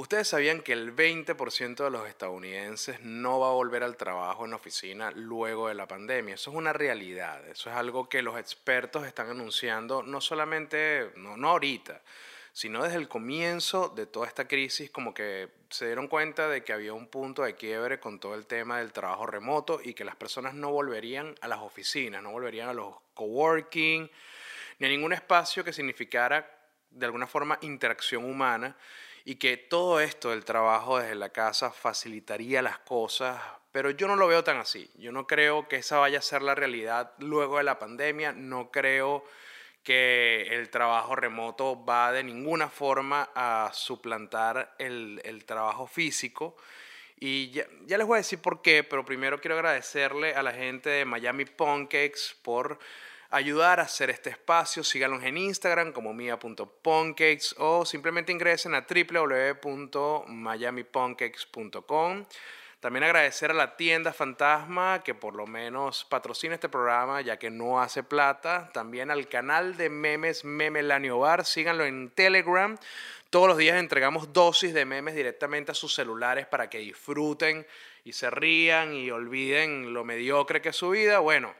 Ustedes sabían que el 20% de los estadounidenses no va a volver al trabajo en oficina luego de la pandemia. Eso es una realidad. Eso es algo que los expertos están anunciando no solamente, no, no ahorita, sino desde el comienzo de toda esta crisis, como que se dieron cuenta de que había un punto de quiebre con todo el tema del trabajo remoto y que las personas no volverían a las oficinas, no volverían a los coworking, ni a ningún espacio que significara de alguna forma interacción humana y que todo esto del trabajo desde la casa facilitaría las cosas, pero yo no lo veo tan así. Yo no creo que esa vaya a ser la realidad luego de la pandemia, no creo que el trabajo remoto va de ninguna forma a suplantar el, el trabajo físico. Y ya, ya, les voy a decir por qué, pero primero quiero agradecerle a la gente de Miami Pancakes por ayudar a hacer este espacio. Síganos en Instagram como mia.pancakes o simplemente ingresen a www.miamipancakes.com. También agradecer a la tienda Fantasma que por lo menos patrocina este programa ya que no hace plata. También al canal de memes Memelanio Bar. Síganlo en Telegram. Todos los días entregamos dosis de memes directamente a sus celulares para que disfruten y se rían y olviden lo mediocre que es su vida. Bueno,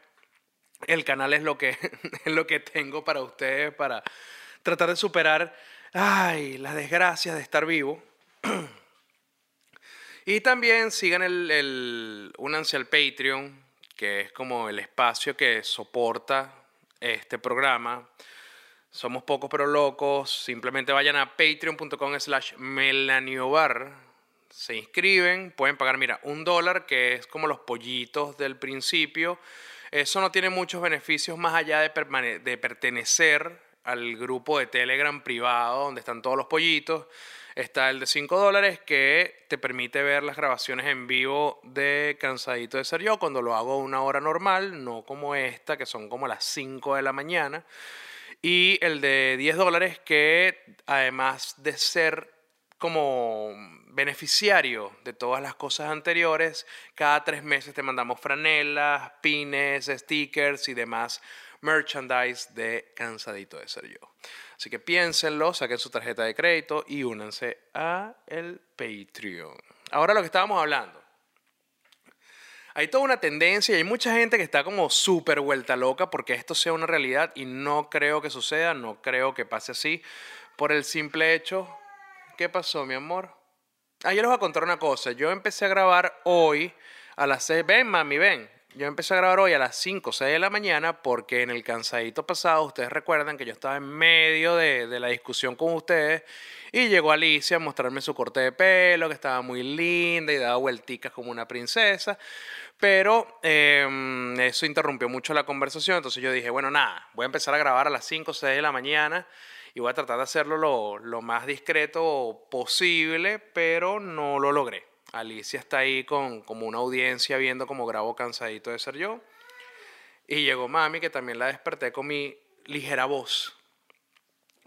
el canal es lo que, es lo que tengo para ustedes, para tratar de superar ay, las desgracias de estar vivo. Y también sigan el, el, al Patreon, que es como el espacio que soporta este programa. Somos pocos pero locos. Simplemente vayan a patreon.com slash melaniobar. Se inscriben, pueden pagar, mira, un dólar, que es como los pollitos del principio eso no tiene muchos beneficios más allá de, pertenecer al grupo de Telegram privado donde están todos los pollitos. Está el de 5 dólares que te permite ver las grabaciones en vivo de Cansadito de Ser Yo cuando lo hago a una hora normal, no como esta, que son como las 5 de la mañana. Y el de 10 dólares que además de ser como beneficiario de todas las cosas anteriores, cada tres meses te mandamos franelas, pines, stickers y demás merchandise de Cansadito de Ser Yo. Así que piénsenlo, saquen su tarjeta de crédito y únanse a el Patreon. Ahora lo que estábamos hablando. Hay toda una tendencia y hay mucha gente que está como súper vuelta loca porque esto sea una realidad y no creo que suceda, no creo que pase así por el simple hecho ¿Qué pasó, mi amor? Ah, yo les voy a contar una cosa. Yo empecé a grabar hoy a las 6. Ven, mami, ven. Yo empecé a grabar hoy a las 5 o 6 de la mañana porque en el cansadito pasado, ustedes recuerdan que yo estaba en medio de, de, la discusión con ustedes y llegó Alicia a mostrarme su corte de pelo, que estaba muy linda y daba vuelticas como una princesa. Pero eh, eso interrumpió mucho la conversación, entonces yo dije, bueno, nada, voy a empezar a grabar a las 5 o 6 de la mañana y voy a tratar de hacerlo lo, lo más discreto posible, pero no lo logré. Alicia está ahí con como una audiencia viendo cómo grabo cansadito de ser yo. Y llegó mami, que también la desperté con mi ligera voz.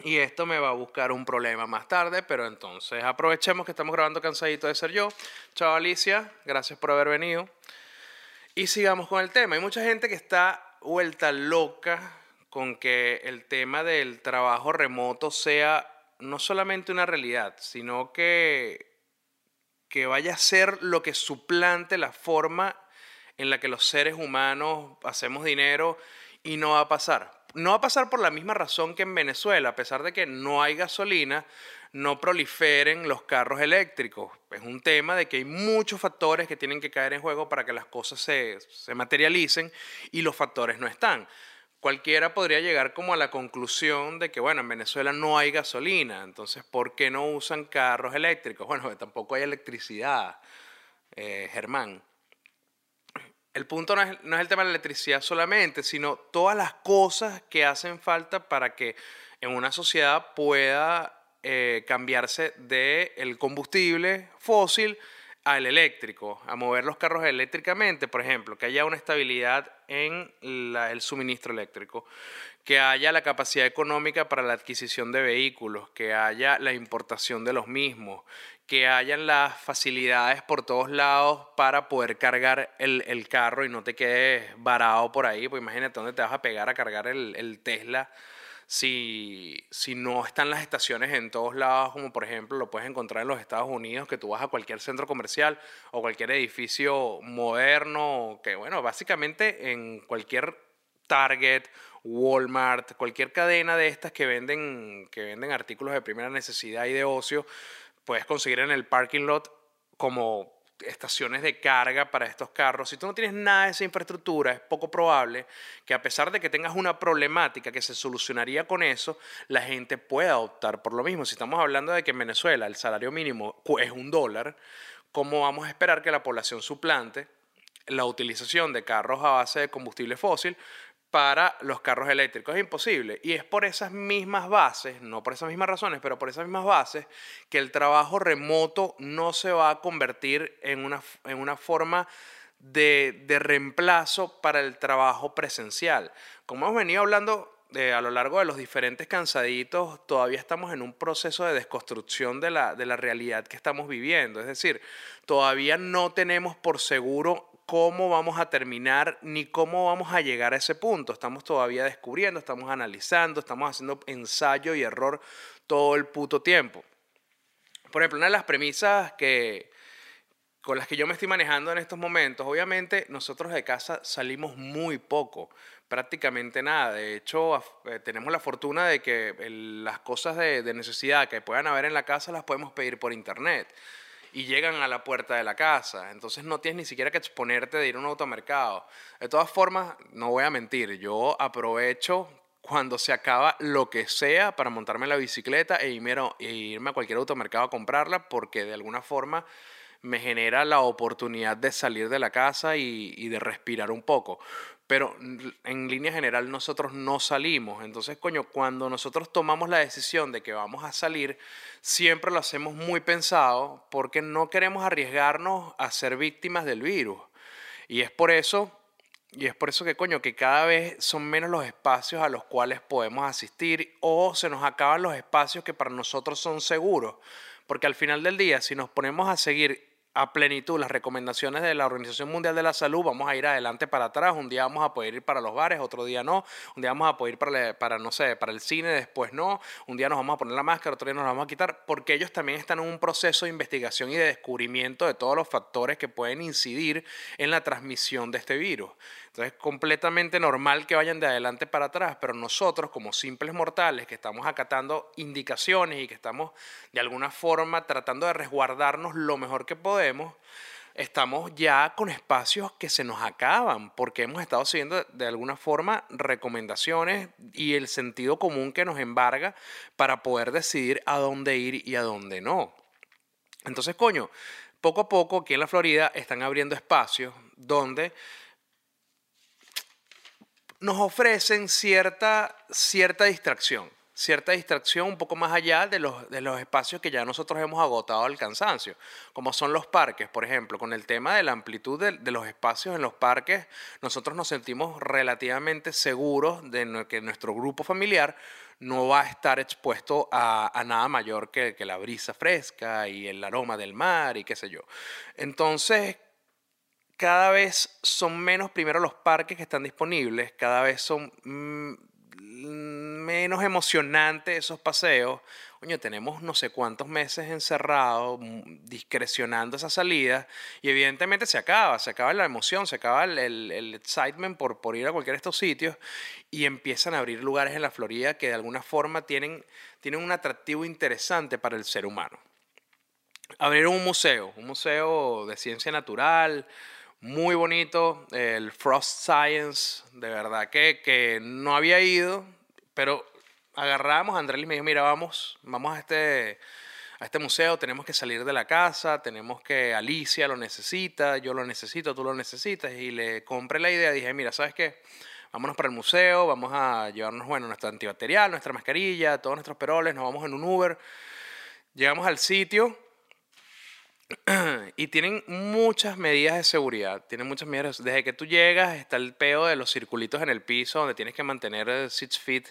Y esto me va a buscar un problema más tarde, pero entonces aprovechemos que estamos grabando cansadito de ser yo. Chao Alicia, gracias por haber venido. Y sigamos con el tema. Hay mucha gente que está vuelta loca con que el tema del trabajo remoto sea no solamente una realidad, sino que, que vaya a ser lo que suplante la forma en la que los seres humanos hacemos dinero y no va a pasar. No va a pasar por la misma razón que en Venezuela, a pesar de que no hay gasolina, no proliferen los carros eléctricos. Es un tema de que hay muchos factores que tienen que caer en juego para que las cosas se, se materialicen y los factores no están cualquiera podría llegar como a la conclusión de que, bueno, en Venezuela no hay gasolina, entonces, ¿por qué no usan carros eléctricos? Bueno, tampoco hay electricidad, eh, Germán. El punto no es, no es, el tema de la electricidad solamente, sino todas las cosas que hacen falta para que en una sociedad pueda eh, cambiarse del el combustible fósil al eléctrico, a mover los carros eléctricamente, por ejemplo, que haya una estabilidad en el suministro eléctrico, que haya la capacidad económica para la adquisición de vehículos, que haya la importación de los mismos, que hayan las facilidades por todos lados para poder cargar el, carro y no te quedes varado por ahí, pues imagínate dónde te vas a pegar a cargar el, el Tesla si, si no están las estaciones en todos lados, como por ejemplo lo puedes encontrar en los Estados Unidos, que tú vas a cualquier centro comercial o cualquier edificio moderno, que bueno, básicamente en cualquier Target, Walmart, cualquier cadena de estas que venden, que venden artículos de primera necesidad y de ocio, puedes conseguir en el parking lot como estaciones de carga para estos carros, si tú no tienes nada de esa infraestructura, es poco probable que a pesar de que tengas una problemática que se solucionaría con eso, la gente pueda optar por lo mismo. Si estamos hablando de que en Venezuela el salario mínimo es un dólar, ¿cómo vamos a esperar que la población suplante la utilización de carros a base de combustible fósil para los carros eléctricos. Es imposible. Y es por esas mismas bases, no por esas mismas razones, pero por esas mismas bases, que el trabajo remoto no se va a convertir en una, en una forma de, de reemplazo para el trabajo presencial. Como hemos venido hablando de, a lo largo de los diferentes cansaditos, todavía estamos en un proceso de desconstrucción de la, de la realidad que estamos viviendo. Es decir, todavía no tenemos por seguro cómo vamos a terminar ni cómo vamos a llegar a ese punto. Estamos todavía descubriendo, estamos analizando, estamos haciendo ensayo y error todo el puto tiempo. Por ejemplo, una de las premisas que, con las que yo me estoy manejando en estos momentos, obviamente nosotros de casa salimos muy poco, prácticamente nada. De hecho, eh, tenemos la fortuna de que las cosas de, de necesidad que puedan haber en la casa las podemos pedir por internet y llegan a la puerta de la casa. Entonces no tienes ni siquiera que exponerte de ir a un automercado. De todas formas, no voy a mentir, yo aprovecho cuando se acaba lo que sea para montarme la bicicleta e e irme a cualquier automercado a comprarla porque de alguna forma me genera la oportunidad de salir de la casa y, de respirar un poco pero en línea general nosotros no salimos. Entonces, coño, cuando nosotros tomamos la decisión de que vamos a salir, siempre lo hacemos muy pensado porque no queremos arriesgarnos a ser víctimas del virus. Y es por eso, y es por eso que, coño, que cada vez son menos los espacios a los cuales podemos asistir o se nos acaban los espacios que para nosotros son seguros. Porque al final del día, si nos ponemos a seguir a plenitud las recomendaciones de la Organización Mundial de la Salud, vamos a ir adelante para atrás, un día vamos a poder ir para los bares, otro día no, un día vamos a poder ir para, no sé, para el cine, después no, un día nos vamos a poner la máscara, otro día nos la vamos a quitar, porque ellos también están en un proceso de investigación y de descubrimiento de todos los factores que pueden incidir en la transmisión de este virus. Entonces es completamente normal que vayan de adelante para atrás, pero nosotros como simples mortales que estamos acatando indicaciones y que estamos de alguna forma tratando de resguardarnos lo mejor que podemos, estamos ya con espacios que se nos acaban porque hemos estado siguiendo de alguna forma recomendaciones y el sentido común que nos embarga para poder decidir a dónde ir y a dónde no. Entonces, coño, poco a poco aquí en la Florida están abriendo espacios donde nos ofrecen cierta, cierta distracción, cierta distracción un poco más allá de los, de los espacios que ya nosotros hemos agotado al cansancio, como son los parques, por ejemplo, con el tema de la amplitud de, los espacios en los parques, nosotros nos sentimos relativamente seguros de que nuestro grupo familiar no va a estar expuesto a, nada mayor que, que la brisa fresca y el aroma del mar y qué sé yo. Entonces, cada vez son menos primero los parques que están disponibles, cada vez son mm, menos emocionantes esos paseos. Tenemos no sé cuántos meses encerrados, mm, discrecionando esa salida, y evidentemente se acaba, se acaba la emoción, se acaba el, el, excitement por, por ir a cualquiera de estos sitios, y empiezan a abrir lugares en la Florida que de alguna forma tienen, tienen un atractivo interesante para el ser humano. Abrir un museo, un museo de ciencia natural, muy bonito, el Frost Science, de verdad que, que no había ido, pero agarramos, Andrés me dijo, mira, vamos, vamos a este, a este museo, tenemos que salir de la casa, tenemos que, Alicia lo necesita, yo lo necesito, tú lo necesitas, y le compré la idea, dije, mira, ¿sabes qué? Vámonos para el museo, vamos a llevarnos, bueno, nuestro antibacterial, nuestra mascarilla, todos nuestros peroles, nos vamos en un Uber, llegamos al sitio, y tienen muchas medidas de seguridad. Tienen muchas medidas. Desde que tú llegas está el peo de los circulitos en el piso donde tienes que mantener six feet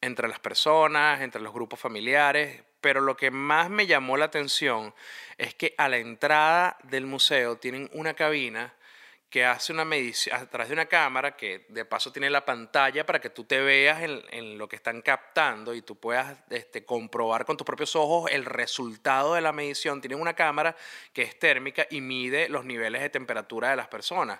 entre las personas, entre los grupos familiares. Pero lo que más me llamó la atención es que a la entrada del museo tienen una cabina que hace una medición a través de una cámara que de paso tiene la pantalla para que tú te veas en, lo que están captando y tú puedas este, comprobar con tus propios ojos el resultado de la medición. Tienen una cámara que es térmica y mide los niveles de temperatura de las personas.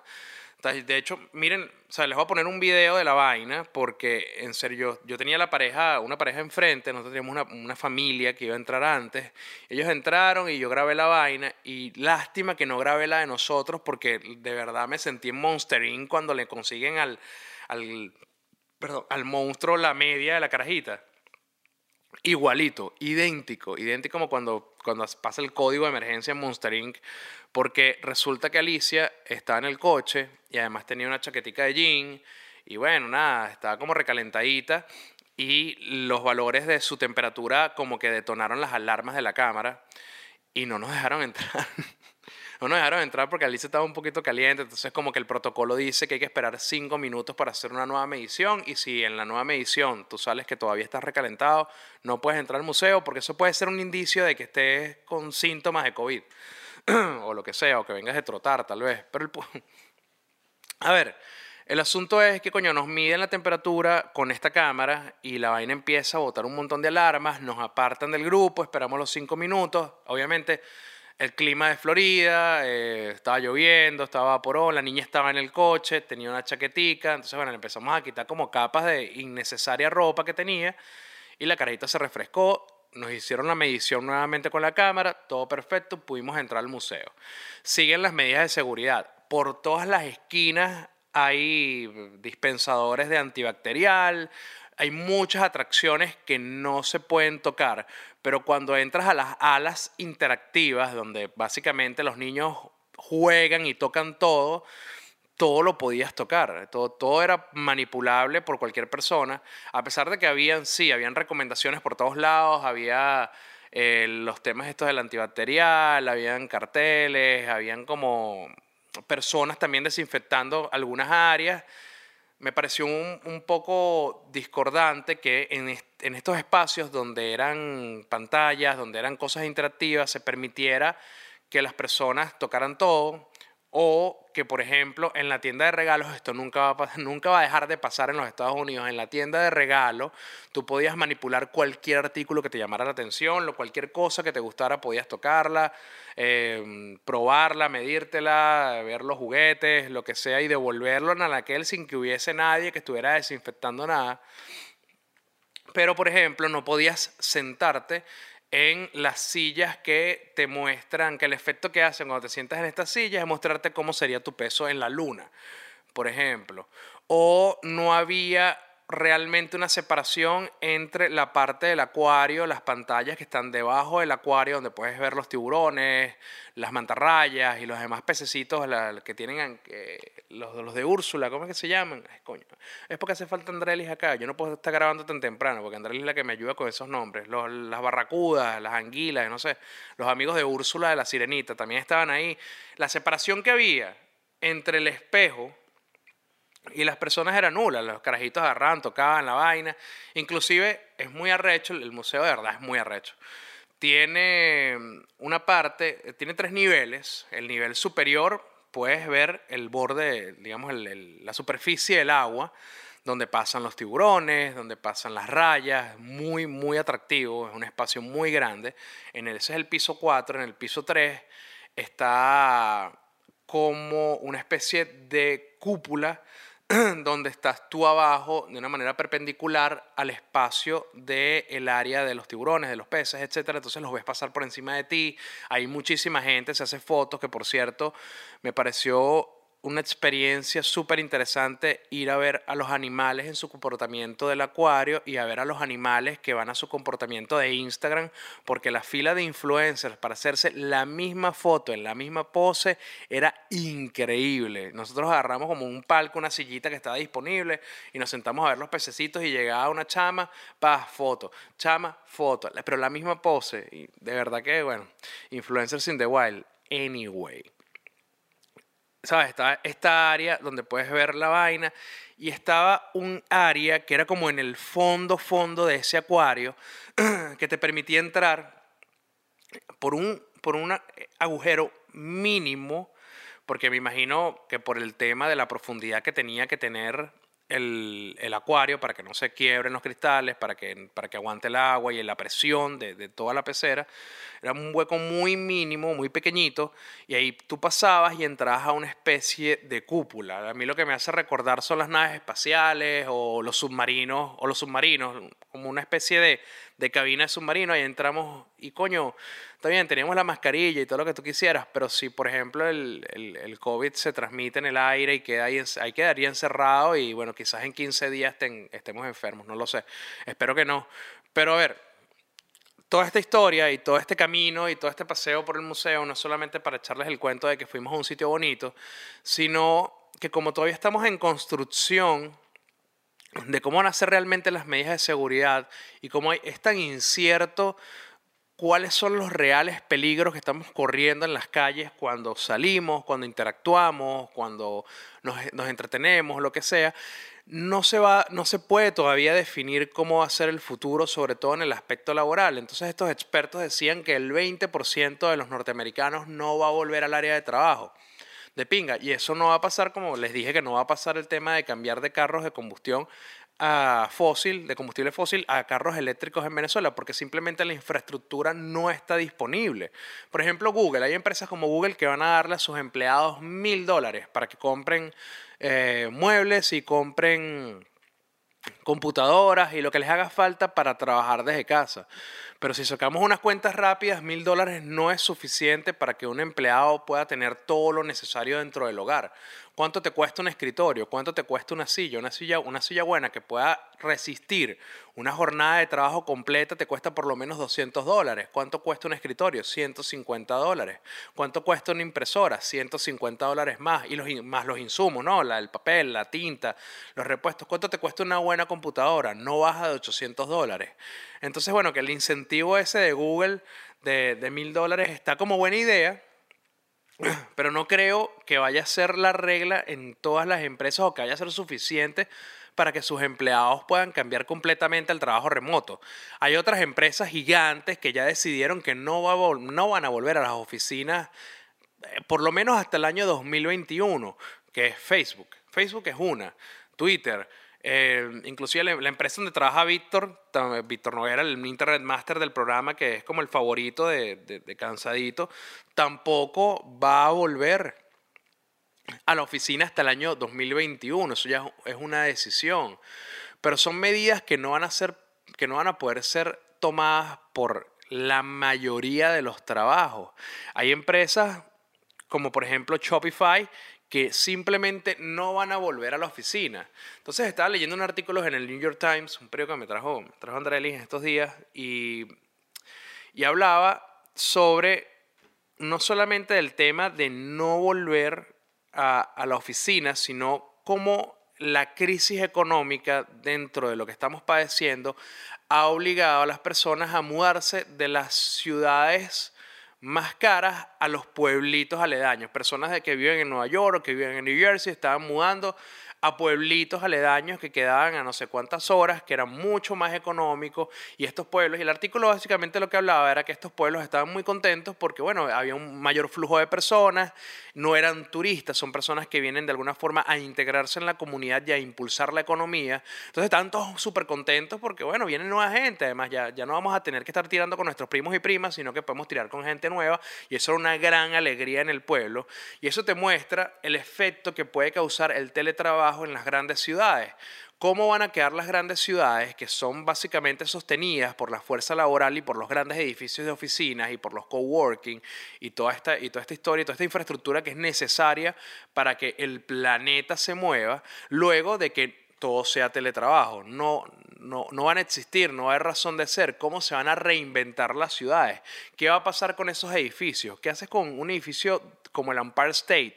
De hecho, miren, les voy a poner un video de la vaina porque, en serio, yo, tenía la pareja, una pareja enfrente, nosotros teníamos una, una, familia que iba a entrar antes. Ellos entraron y yo grabé la vaina y lástima que no grabé la de nosotros porque de verdad me sentí en Monster cuando le consiguen al, al, perdón, al monstruo la media de la carajita. Igualito, idéntico, idéntico como cuando, cuando pasa el código de emergencia en Monster Inc. Porque resulta que Alicia estaba en el coche y además tenía una chaquetica de jean y bueno, nada, estaba como recalentadita y los valores de su temperatura como que detonaron las alarmas de la cámara y no nos dejaron entrar. no nos dejaron entrar porque Alicia estaba un poquito caliente, entonces como que el protocolo dice que hay que esperar cinco minutos para hacer una nueva medición y si en la nueva medición tú sales que todavía estás recalentado, no puedes entrar al museo porque eso puede ser un indicio de que estés con síntomas de COVID o lo que sea, o que vengas de trotar tal vez. Pero el... A ver, el asunto es que, coño, nos miden la temperatura con esta cámara y la vaina empieza a botar un montón de alarmas, nos apartan del grupo, esperamos los cinco minutos. Obviamente, el clima de Florida, eh, estaba lloviendo, estaba vaporón, la niña estaba en el coche, tenía una chaquetica, entonces bueno, le empezamos a quitar como capas de innecesaria ropa que tenía y la carita se refrescó, nos hicieron la medición nuevamente con la cámara, todo perfecto, pudimos entrar al museo. Siguen las medidas de seguridad. Por todas las esquinas hay dispensadores de antibacterial, hay muchas atracciones que no se pueden tocar, pero cuando entras a las alas interactivas, donde básicamente los niños juegan y tocan todo, todo lo podías tocar, todo, todo era manipulable por cualquier persona, a pesar de que habían, sí, habían recomendaciones por todos lados, había eh, los temas estos del antibacterial, habían carteles, habían como personas también desinfectando algunas áreas. Me pareció un, poco discordante que en, en estos espacios donde eran pantallas, donde eran cosas interactivas, se permitiera que las personas tocaran todo o que, por ejemplo, en la tienda de regalos, esto nunca va, a, nunca va a dejar de pasar en los Estados Unidos, en la tienda de regalos, tú podías manipular cualquier artículo que te llamara la atención, cualquier cosa que te gustara, podías tocarla, em, probarla, medírtela, ver los juguetes, lo que sea, y devolverlo en aquel sin que hubiese nadie que estuviera desinfectando nada. Pero, por ejemplo, no podías sentarte en las sillas que te muestran, que el efecto que hacen cuando te sientas en estas sillas es mostrarte cómo sería tu peso en la luna, por ejemplo. O no había realmente una separación entre la parte del acuario, las pantallas que están debajo del acuario, donde puedes ver los tiburones, las mantarrayas y los demás pececitos que tienen los, los, de Úrsula, ¿cómo es que se llaman? coño, es porque hace falta Andrelis acá. Yo no puedo estar grabando tan temprano, porque Andrelis es la que me ayuda con esos nombres. las barracudas, las anguilas, no sé. Los amigos de Úrsula de la Sirenita también estaban ahí. La separación que había entre el espejo y las personas eran nulas, los carajitos agarraban, tocaban la vaina. Inclusive es muy arrecho, el museo de verdad es muy arrecho. Tiene una parte, tiene tres niveles. El nivel superior puedes ver el borde, digamos, la superficie del agua, donde pasan los tiburones, donde pasan las rayas, muy, muy atractivo, es un espacio muy grande. En ese es el piso 4, en el piso 3 está como una especie de cúpula donde estás tú abajo de una manera perpendicular al espacio del área de los tiburones, de los peces, etc. Entonces los ves pasar por encima de ti. Hay muchísima gente, se hace fotos, que por cierto me pareció una experiencia súper interesante ir a ver a los animales en su comportamiento del acuario y a ver a los animales que van a su comportamiento de Instagram, porque la fila de influencers para hacerse la misma foto en la misma pose era increíble. Nosotros agarramos como un palco, una sillita que estaba disponible y nos sentamos a ver los pececitos y llegaba una chama, pa, foto, chama, foto, pero la misma pose. Y de verdad que, bueno, influencers in the wild anyway. ¿Sabes? Estaba esta área donde puedes ver la vaina y estaba un área que era como en el fondo, fondo de ese acuario que te permitía entrar por un, por un agujero mínimo, porque me imagino que por el tema de la profundidad que tenía que tener el, el, acuario para que no se quiebren los cristales, para que, para que aguante el agua y la presión de, de, toda la pecera. Era un hueco muy mínimo, muy pequeñito, y ahí tú pasabas y entrabas a una especie de cúpula. A mí lo que me hace recordar son las naves espaciales o los submarinos, o los submarinos, como una especie de, de cabina de submarino, ahí entramos y coño, está bien, teníamos la mascarilla y todo lo que tú quisieras, pero si por ejemplo el, el, el COVID se transmite en el aire y queda ahí, ahí quedaría encerrado y bueno, quizás en 15 días estemos enfermos, no lo sé, espero que no. Pero a ver, toda esta historia y todo este camino y todo este paseo por el museo no es solamente para echarles el cuento de que fuimos a un sitio bonito, sino que como todavía estamos en construcción, de cómo van a ser realmente las medidas de seguridad y cómo es tan incierto cuáles son los reales peligros que estamos corriendo en las calles cuando salimos, cuando interactuamos, cuando nos, entretenemos, lo que sea, no se, va, no se puede todavía definir cómo va a ser el futuro, sobre todo en el aspecto laboral. Entonces estos expertos decían que el 20% de los norteamericanos no va a volver al área de trabajo de pinga. Y eso no va a pasar, como les dije, que no va a pasar el tema de cambiar de carros de combustión a fósil, de combustible fósil, a carros eléctricos en Venezuela, porque simplemente la infraestructura no está disponible. Por ejemplo, Google, hay empresas como Google que van a darle a sus empleados mil dólares para que compren eh, muebles y compren computadoras y lo que les haga falta para trabajar desde casa. Pero si sacamos unas cuentas rápidas, mil dólares no es suficiente para que un empleado pueda tener todo lo necesario dentro del hogar. ¿Cuánto te cuesta un escritorio? ¿Cuánto te cuesta una silla? Una silla, una silla buena que pueda resistir una jornada de trabajo completa te cuesta por lo menos 200 dólares. ¿Cuánto cuesta un escritorio? 150 dólares. ¿Cuánto cuesta una impresora? 150 dólares más. Y los, más los insumos, ¿no? La, el papel, la tinta, los repuestos. ¿Cuánto te cuesta una buena computadora? No baja de 800 dólares. Entonces, bueno, que el incentivo ese de Google de mil dólares está como buena idea pero no creo que vaya a ser la regla en todas las empresas o que vaya a ser suficiente para que sus empleados puedan cambiar completamente al trabajo remoto. Hay otras empresas gigantes que ya decidieron que no, va no van a volver a las oficinas eh, por lo menos hasta el año 2021, que es Facebook. Facebook es una, Twitter, eh, inclusive la, empresa donde trabaja Víctor, Víctor Noguera, el Internet Master del programa, que es como el favorito de, de, Cansadito, tampoco va a volver a la oficina hasta el año 2021. Eso ya es una decisión. Pero son medidas que no van a ser, que no van a poder ser tomadas por la mayoría de los trabajos. Hay empresas como por ejemplo Shopify que simplemente no van a volver a la oficina. Entonces estaba leyendo un artículo en el New York Times, un periódico que me trajo, me trajo en estos días, y, y hablaba sobre no solamente del tema de no volver a, a la oficina, sino cómo la crisis económica dentro de lo que estamos padeciendo ha obligado a las personas a mudarse de las ciudades más caras a los pueblitos aledaños. Personas de que viven en Nueva York o que viven en New Jersey estaban mudando a pueblitos aledaños que quedaban a no sé cuántas horas, que eran mucho más económicos, y estos pueblos, y el artículo básicamente lo que hablaba era que estos pueblos estaban muy contentos porque, bueno, había un mayor flujo de personas, no eran turistas, son personas que vienen de alguna forma a integrarse en la comunidad y a impulsar la economía, entonces estaban todos súper contentos porque, bueno, viene nueva gente, además ya, ya no vamos a tener que estar tirando con nuestros primos y primas, sino que podemos tirar con gente nueva, y eso era una gran alegría en el pueblo, y eso te muestra el efecto que puede causar el teletrabajo en las grandes ciudades. ¿Cómo van a quedar las grandes ciudades que son básicamente sostenidas por la fuerza laboral y por los grandes edificios de oficinas y por los coworking y toda esta, y toda esta historia y toda esta infraestructura que es necesaria para que el planeta se mueva luego de que todo sea teletrabajo? No, no, no van a existir, no hay razón de ser. ¿Cómo se van a reinventar las ciudades? ¿Qué va a pasar con esos edificios? ¿Qué haces con un edificio como el Empire State,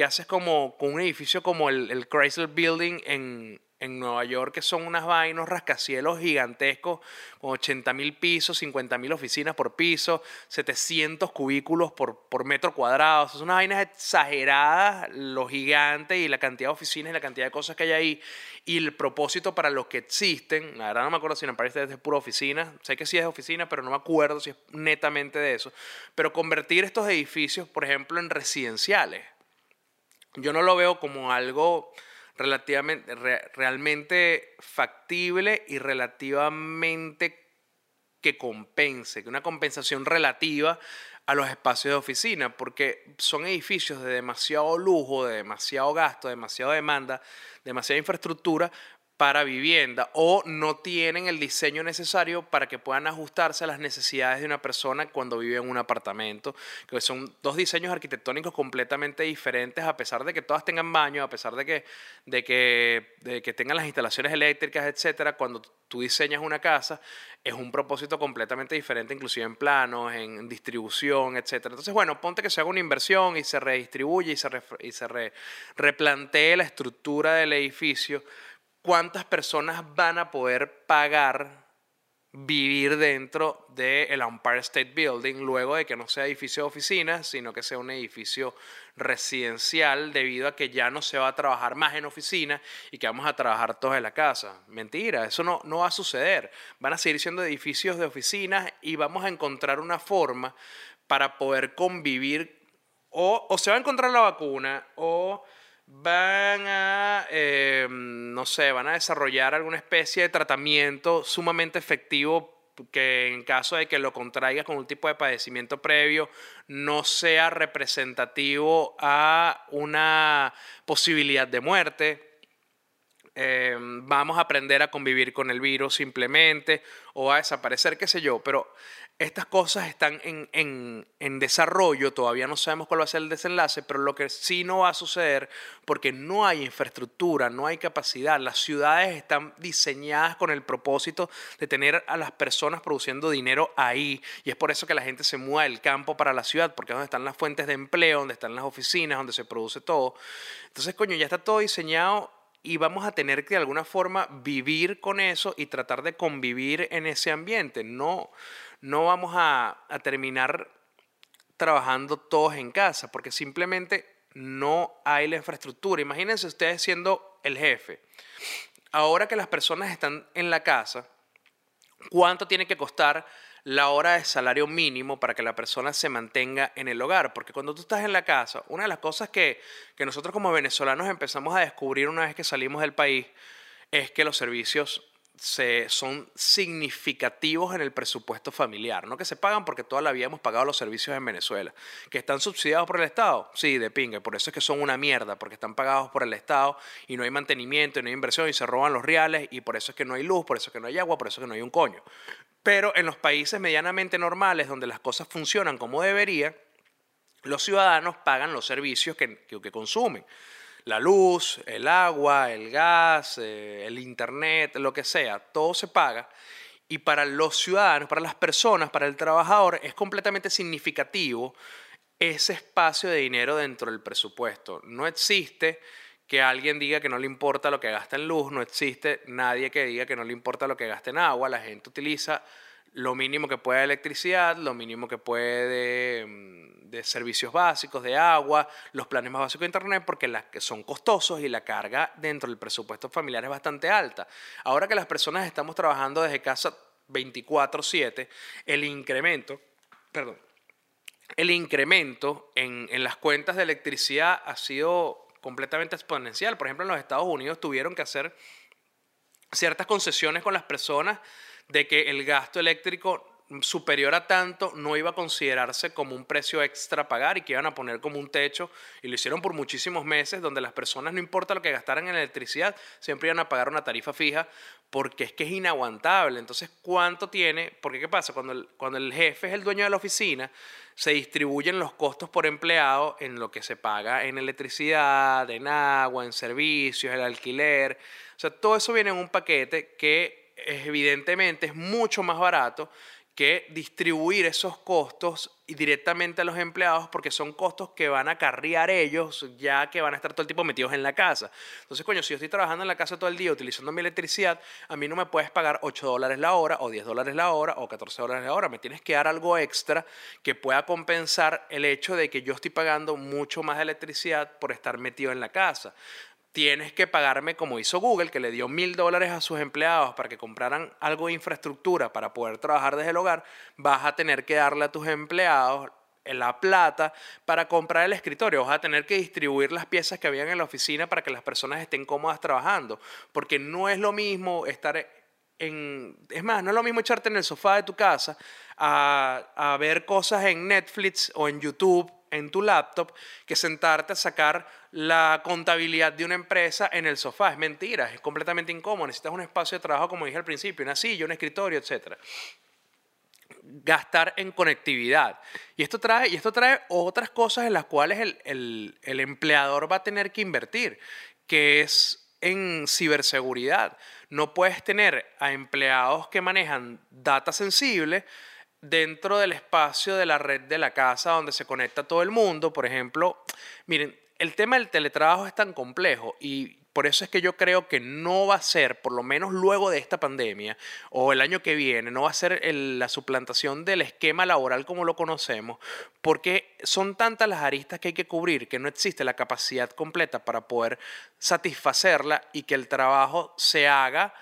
¿Qué haces como con un edificio como el, el Chrysler Building en, en Nueva York que son unas vainos rascacielos gigantescos con 80 mil pisos, 50 mil oficinas por piso, 700 cubículos por, por metro cuadrado. Son unas vainas exageradas, lo gigante y la cantidad de oficinas y la cantidad de cosas que hay ahí. Y el propósito para los que existen, la verdad no me acuerdo si en París es de pura oficina, sé que sí es oficina, pero no me acuerdo si es netamente de eso. Pero convertir estos edificios, por ejemplo, en residenciales, yo no lo veo como algo relativamente, realmente factible y relativamente que compense, que una compensación relativa a los espacios de oficina, porque son edificios de demasiado lujo, de demasiado gasto, de demasiada demanda, demasiada infraestructura, para vivienda o no tienen el diseño necesario para que puedan ajustarse a las necesidades de una persona cuando vive en un apartamento, que son dos diseños arquitectónicos completamente diferentes a pesar de que todas tengan baño, a pesar de que, de que, de que tengan las instalaciones eléctricas, etcétera, cuando tú diseñas una casa es un propósito completamente diferente, inclusive en planos, en distribución, etcétera. Entonces, bueno, ponte que se haga una inversión y se redistribuye y se, se replantee la estructura del edificio cuántas personas van a poder pagar vivir dentro del Empire State Building luego de que no sea edificio de oficinas, sino que sea un edificio residencial debido a que ya no se va a trabajar más en oficina y que vamos a trabajar todos en la casa. Mentira, eso no, no va a suceder. Van a seguir siendo edificios de oficinas y vamos a encontrar una forma para poder convivir o, o se va a encontrar la vacuna o van a, eh, no sé, van a desarrollar alguna especie de tratamiento sumamente efectivo que en caso de que lo contraigas con un tipo de padecimiento previo no sea representativo a una posibilidad de muerte. Eh, vamos a aprender a convivir con el virus simplemente o a desaparecer, qué sé yo, pero estas cosas están en, desarrollo, todavía no sabemos cuál va a ser el desenlace, pero lo que sí no va a suceder, porque no hay infraestructura, no hay capacidad, las ciudades están diseñadas con el propósito de tener a las personas produciendo dinero ahí, y es por eso que la gente se mueve del campo para la ciudad, porque es donde están las fuentes de empleo, donde están las oficinas, donde se produce todo. Entonces, coño, ya está todo diseñado y vamos a tener que de alguna forma vivir con eso y tratar de convivir en ese ambiente, no no vamos a, terminar trabajando todos en casa, porque simplemente no hay la infraestructura. Imagínense ustedes siendo el jefe. Ahora que las personas están en la casa, ¿cuánto tiene que costar la hora de salario mínimo para que la persona se mantenga en el hogar? Porque cuando tú estás en la casa, una de las cosas que, nosotros como venezolanos empezamos a descubrir una vez que salimos del país es que los servicios se, son significativos en el presupuesto familiar. No que se pagan porque toda la vida hemos pagado los servicios en Venezuela. ¿Que están subsidiados por el Estado? Sí, de pingue. Por eso es que son una mierda, porque están pagados por el Estado y no hay mantenimiento y no hay inversión y se roban los reales y por eso es que no hay luz, por eso es que no hay agua, por eso es que no hay un coño. Pero en los países medianamente normales, donde las cosas funcionan como debería, los ciudadanos pagan los servicios que, que consumen la luz, el agua, el gas, eh, el internet, lo que sea, todo se paga. Y para los ciudadanos, para las personas, para el trabajador, es completamente significativo ese espacio de dinero dentro del presupuesto. No existe que alguien diga que no le importa lo que gasta en luz, no existe nadie que diga que no le importa lo que gasta en agua, la gente utiliza lo mínimo que puede de electricidad, lo mínimo que puede mm, de, servicios básicos, de agua, los planes más básicos de Internet, porque las que son costosos y la carga dentro del presupuesto familiar es bastante alta. Ahora que las personas estamos trabajando desde casa 24/7, el incremento, perdón, el incremento en, en las cuentas de electricidad ha sido completamente exponencial. Por ejemplo, en los Estados Unidos tuvieron que hacer ciertas concesiones con las personas de que el gasto eléctrico superior a tanto no iba a considerarse como un precio extra pagar y que iban a poner como un techo. Y lo hicieron por muchísimos meses donde las personas no importa lo que gastaran en electricidad siempre iban a pagar una tarifa fija porque es que es inaguantable. Entonces cuánto tiene porque qué pasa cuando el, cuando el jefe es el dueño de la oficina se distribuyen los costos por empleado en lo que se paga en electricidad en agua en servicios el alquiler. O sea todo eso viene en un paquete que evidentemente es mucho más barato que distribuir esos costos directamente a los empleados porque son costos que van a carriar ellos ya que van a estar todo el tiempo metidos en la casa. Entonces, coño, si yo estoy trabajando en la casa todo el día utilizando mi electricidad, a mí no me puedes pagar 8 dólares la hora o 10 dólares la hora o 14 dólares la hora. Me tienes que dar algo extra que pueda compensar el hecho de que yo estoy pagando mucho más electricidad por estar metido en la casa tienes que pagarme como hizo Google, que le dio mil dólares a sus empleados para que compraran algo de infraestructura para poder trabajar desde el hogar, vas a tener que darle a tus empleados la plata para comprar el escritorio. Vas a tener que distribuir las piezas que habían en la oficina para que las personas estén cómodas trabajando. Porque no es lo mismo estar en... Es más, no es lo mismo echarte en el sofá de tu casa a, a ver cosas en Netflix o en YouTube en tu laptop que sentarte a sacar la contabilidad de una empresa en el sofá. Es mentira, es completamente incómodo. Necesitas un espacio de trabajo, como dije al principio, una silla, un escritorio, etc. Gastar en conectividad. Y esto trae, y esto trae otras cosas en las cuales el, el empleador va a tener que invertir, que es en ciberseguridad. No puedes tener a empleados que manejan data sensible dentro del espacio de la red de la casa donde se conecta todo el mundo. Por ejemplo, miren, el tema del teletrabajo es tan complejo y por eso es que yo creo que no va a ser, por lo menos luego de esta pandemia o el año que viene, no va a ser la suplantación del esquema laboral como lo conocemos, porque son tantas las aristas que hay que cubrir que no existe la capacidad completa para poder satisfacerla y que el trabajo se haga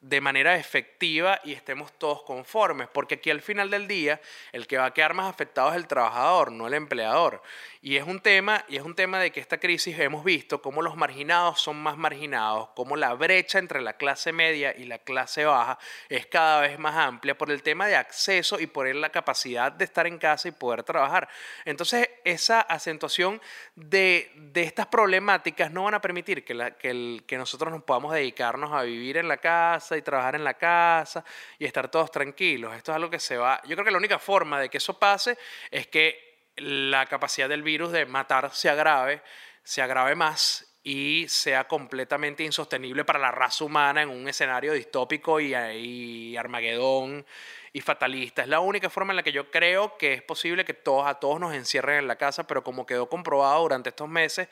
de manera efectiva y estemos todos conformes, porque aquí al final del día el que va a quedar más afectado es el trabajador, no el empleador. Y es un tema, y es un tema de que esta crisis hemos visto cómo los marginados son más marginados, cómo la brecha entre la clase media y la clase baja es cada vez más amplia por el tema de acceso y por la capacidad de estar en casa y poder trabajar. Entonces, esa acentuación de, estas problemáticas no van a permitir que, la, que, que nosotros nos podamos dedicarnos a vivir en la casa y trabajar en la casa y estar todos tranquilos. Esto es algo que se va. Yo creo que la única forma de que eso pase es que la capacidad del virus de matar se agrave, se agrave más y sea completamente insostenible para la raza humana en un escenario distópico y, y Armagedón y fatalista. Es la única forma en la que yo creo que es posible que todos a todos nos encierren en la casa, pero como quedó comprobado durante estos meses,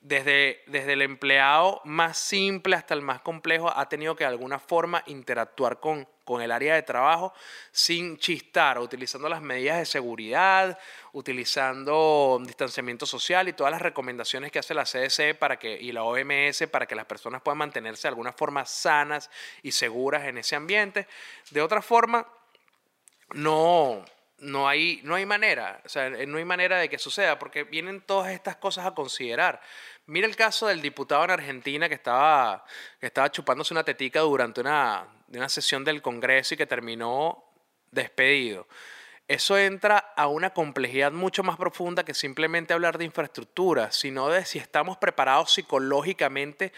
desde, desde el empleado más simple hasta el más complejo ha tenido que de alguna forma interactuar con, con el área de trabajo sin chistar, utilizando las medidas de seguridad, utilizando distanciamiento social y todas las recomendaciones que hace la CDC para que, y la OMS para que las personas puedan mantenerse de alguna forma sanas y seguras en ese ambiente. De otra forma, no, no hay, no hay manera, o sea, no hay manera de que suceda, porque vienen todas estas cosas a considerar. Mira el caso del diputado en Argentina que estaba, que estaba chupándose una tetica durante una, una sesión del Congreso y que terminó despedido. Eso entra a una complejidad mucho más profunda que simplemente hablar de infraestructura, sino de si estamos preparados psicológicamente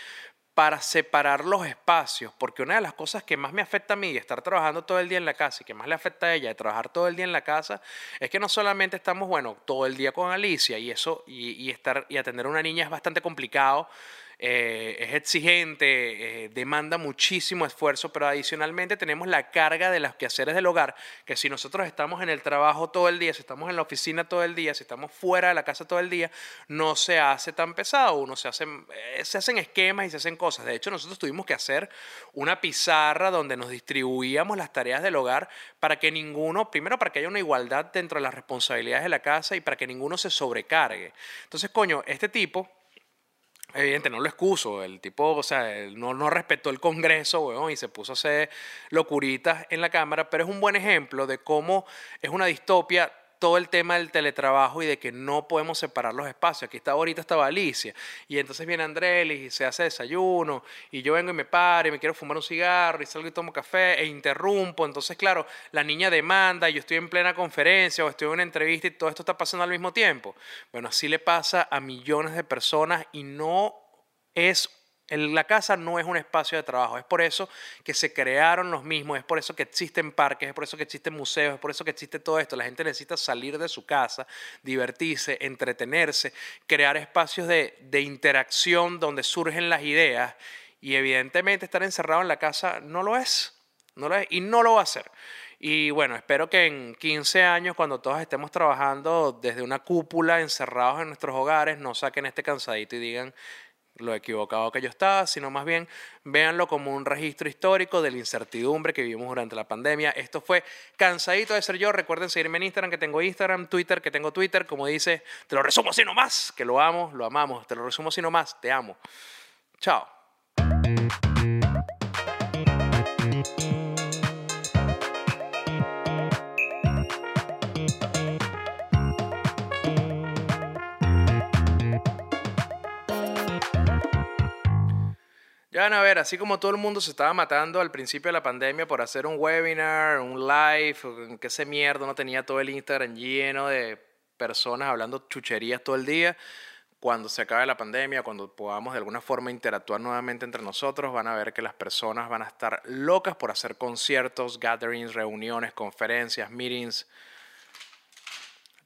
para separar los espacios, porque una de las cosas que más me afecta a mí de estar trabajando todo el día en la casa y que más le afecta a ella de trabajar todo el día en la casa, es que no solamente estamos, bueno, todo el día con Alicia y eso, y, y estar y atender a una niña es bastante complicado, eh, es exigente, eh, demanda muchísimo esfuerzo, pero adicionalmente tenemos la carga de los quehaceres del hogar, que si nosotros estamos en el trabajo todo el día, si estamos en la oficina todo el día, si estamos fuera de la casa todo el día, no se hace tan pesado, uno se hacen, eh, se hacen esquemas y se hacen cosas. De hecho, nosotros tuvimos que hacer una pizarra donde nos distribuíamos las tareas del hogar para que ninguno, primero para que haya una igualdad dentro de las responsabilidades de la casa y para que ninguno se sobrecargue. Entonces, coño, este tipo Evidente, no lo excuso. El tipo, o sea, no, no respetó el Congreso, weón, y se puso a hacer locuritas en la Cámara, pero es un buen ejemplo de cómo es una distopia todo el tema del teletrabajo y de que no podemos separar los espacios. Aquí está ahorita estaba Alicia y entonces viene Andrelis y se hace desayuno y yo vengo y me paro y me quiero fumar un cigarro y salgo y tomo café e interrumpo. Entonces, claro, la niña demanda y yo estoy en plena conferencia o estoy en una entrevista y todo esto está pasando al mismo tiempo. Bueno, así le pasa a millones de personas y no es la casa no es un espacio de trabajo, es por eso que se crearon los mismos, es por eso que existen parques, es por eso que existen museos, es por eso que existe todo esto. La gente necesita salir de su casa, divertirse, entretenerse, crear espacios de, interacción donde surgen las ideas y evidentemente estar encerrado en la casa no lo es, no lo es y no lo va a hacer. Y bueno, espero que en 15 años, cuando todos estemos trabajando desde una cúpula, encerrados en nuestros hogares, no saquen este cansadito y digan lo equivocado que yo estaba, sino más bien véanlo como un registro histórico de la incertidumbre que vivimos durante la pandemia. Esto fue Cansadito de ser yo. Recuerden seguirme en Instagram, que tengo Instagram, Twitter, que tengo Twitter. Como dice, te lo resumo así nomás, que lo amo, lo amamos. Te lo resumo así nomás, te amo. Chao. Ya van a ver, así como todo el mundo se estaba matando al principio de la pandemia por hacer un webinar, un live, que ese mierda, no tenía todo el Instagram lleno de personas hablando chucherías todo el día. Cuando se acabe la pandemia, cuando podamos de alguna forma interactuar nuevamente entre nosotros, van a ver que las personas van a estar locas por hacer conciertos, gatherings, reuniones, conferencias, meetings.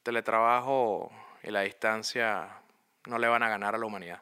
teletrabajo y la distancia no le van a ganar a la humanidad.